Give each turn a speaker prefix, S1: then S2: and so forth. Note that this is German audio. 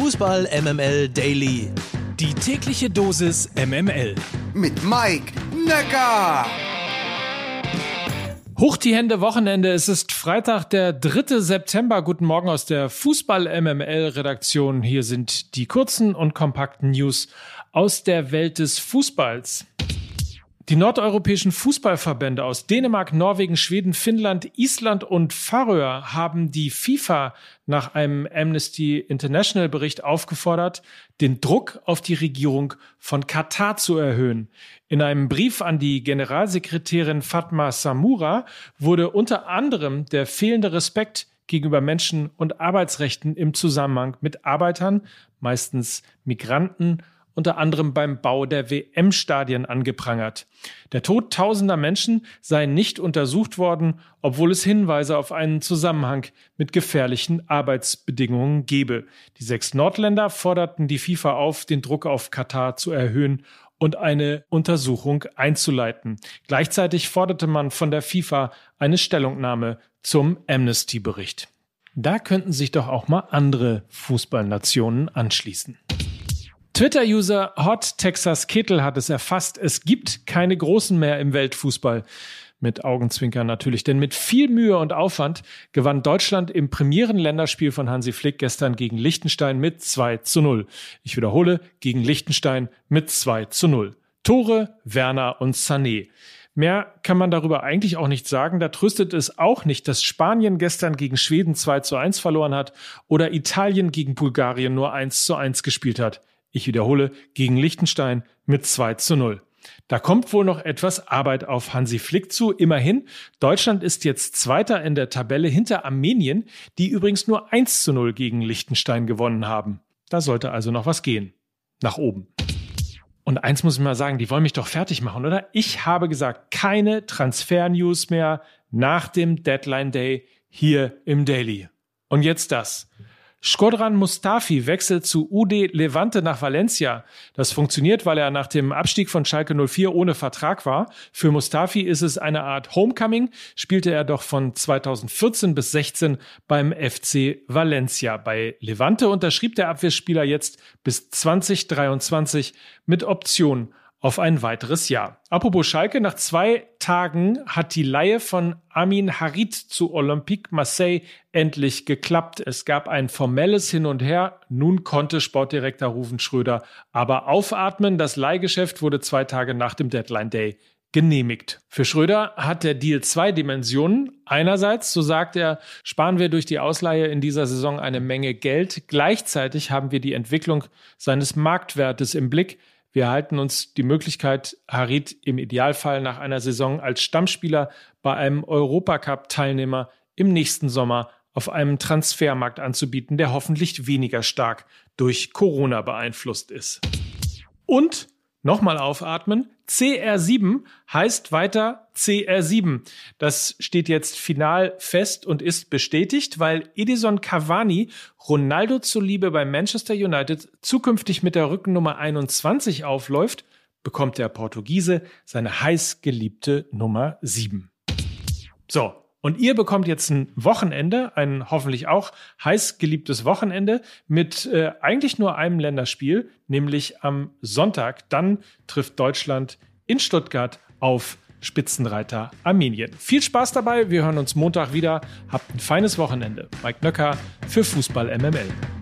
S1: Fußball MML Daily.
S2: Die tägliche Dosis MML.
S3: Mit Mike Necker.
S2: Hoch die Hände Wochenende. Es ist Freitag, der 3. September. Guten Morgen aus der Fußball MML Redaktion. Hier sind die kurzen und kompakten News aus der Welt des Fußballs. Die nordeuropäischen Fußballverbände aus Dänemark, Norwegen, Schweden, Finnland, Island und Färöer haben die FIFA nach einem Amnesty International Bericht aufgefordert, den Druck auf die Regierung von Katar zu erhöhen. In einem Brief an die Generalsekretärin Fatma Samura wurde unter anderem der fehlende Respekt gegenüber Menschen- und Arbeitsrechten im Zusammenhang mit Arbeitern, meistens Migranten unter anderem beim Bau der WM-Stadien angeprangert. Der Tod tausender Menschen sei nicht untersucht worden, obwohl es Hinweise auf einen Zusammenhang mit gefährlichen Arbeitsbedingungen gebe. Die sechs Nordländer forderten die FIFA auf, den Druck auf Katar zu erhöhen und eine Untersuchung einzuleiten. Gleichzeitig forderte man von der FIFA eine Stellungnahme zum Amnesty-Bericht. Da könnten sich doch auch mal andere Fußballnationen anschließen. Twitter-User Hot Texas Kittel hat es erfasst. Es gibt keine Großen mehr im Weltfußball. Mit Augenzwinkern natürlich, denn mit viel Mühe und Aufwand gewann Deutschland im Premierenländerspiel von Hansi Flick gestern gegen Liechtenstein mit 2 zu 0. Ich wiederhole, gegen Liechtenstein mit 2 zu 0. Tore, Werner und Sané. Mehr kann man darüber eigentlich auch nicht sagen. Da tröstet es auch nicht, dass Spanien gestern gegen Schweden 2 zu 1 verloren hat oder Italien gegen Bulgarien nur 1 zu 1 gespielt hat ich wiederhole, gegen Liechtenstein mit 2 zu 0. Da kommt wohl noch etwas Arbeit auf Hansi Flick zu. Immerhin, Deutschland ist jetzt Zweiter in der Tabelle hinter Armenien, die übrigens nur 1 zu 0 gegen Liechtenstein gewonnen haben. Da sollte also noch was gehen. Nach oben. Und eins muss ich mal sagen, die wollen mich doch fertig machen, oder? Ich habe gesagt, keine Transfer-News mehr nach dem Deadline Day hier im Daily. Und jetzt das. Skodran Mustafi wechselt zu UD Levante nach Valencia. Das funktioniert, weil er nach dem Abstieg von Schalke 04 ohne Vertrag war. Für Mustafi ist es eine Art Homecoming, spielte er doch von 2014 bis 16 beim FC Valencia. Bei Levante unterschrieb der Abwehrspieler jetzt bis 2023 mit Option auf ein weiteres Jahr. Apropos Schalke, nach zwei Tagen hat die Laie von Amin Harit zu Olympique Marseille endlich geklappt. Es gab ein formelles Hin und Her. Nun konnte Sportdirektor Ruven Schröder aber aufatmen. Das Leihgeschäft wurde zwei Tage nach dem Deadline Day genehmigt. Für Schröder hat der Deal zwei Dimensionen. Einerseits, so sagt er, sparen wir durch die Ausleihe in dieser Saison eine Menge Geld. Gleichzeitig haben wir die Entwicklung seines Marktwertes im Blick. Wir erhalten uns die Möglichkeit, Harit im Idealfall nach einer Saison als Stammspieler bei einem Europacup-Teilnehmer im nächsten Sommer auf einem Transfermarkt anzubieten, der hoffentlich weniger stark durch Corona beeinflusst ist. Und Nochmal aufatmen. CR7 heißt weiter CR7. Das steht jetzt final fest und ist bestätigt, weil Edison Cavani Ronaldo zuliebe bei Manchester United zukünftig mit der Rückennummer 21 aufläuft, bekommt der Portugiese seine heiß geliebte Nummer 7. So, und ihr bekommt jetzt ein Wochenende, ein hoffentlich auch heiß geliebtes Wochenende mit äh, eigentlich nur einem Länderspiel, nämlich am Sonntag. Dann trifft Deutschland in Stuttgart auf Spitzenreiter Armenien. Viel Spaß dabei, wir hören uns Montag wieder. Habt ein feines Wochenende. Mike Nöcker für Fußball MML.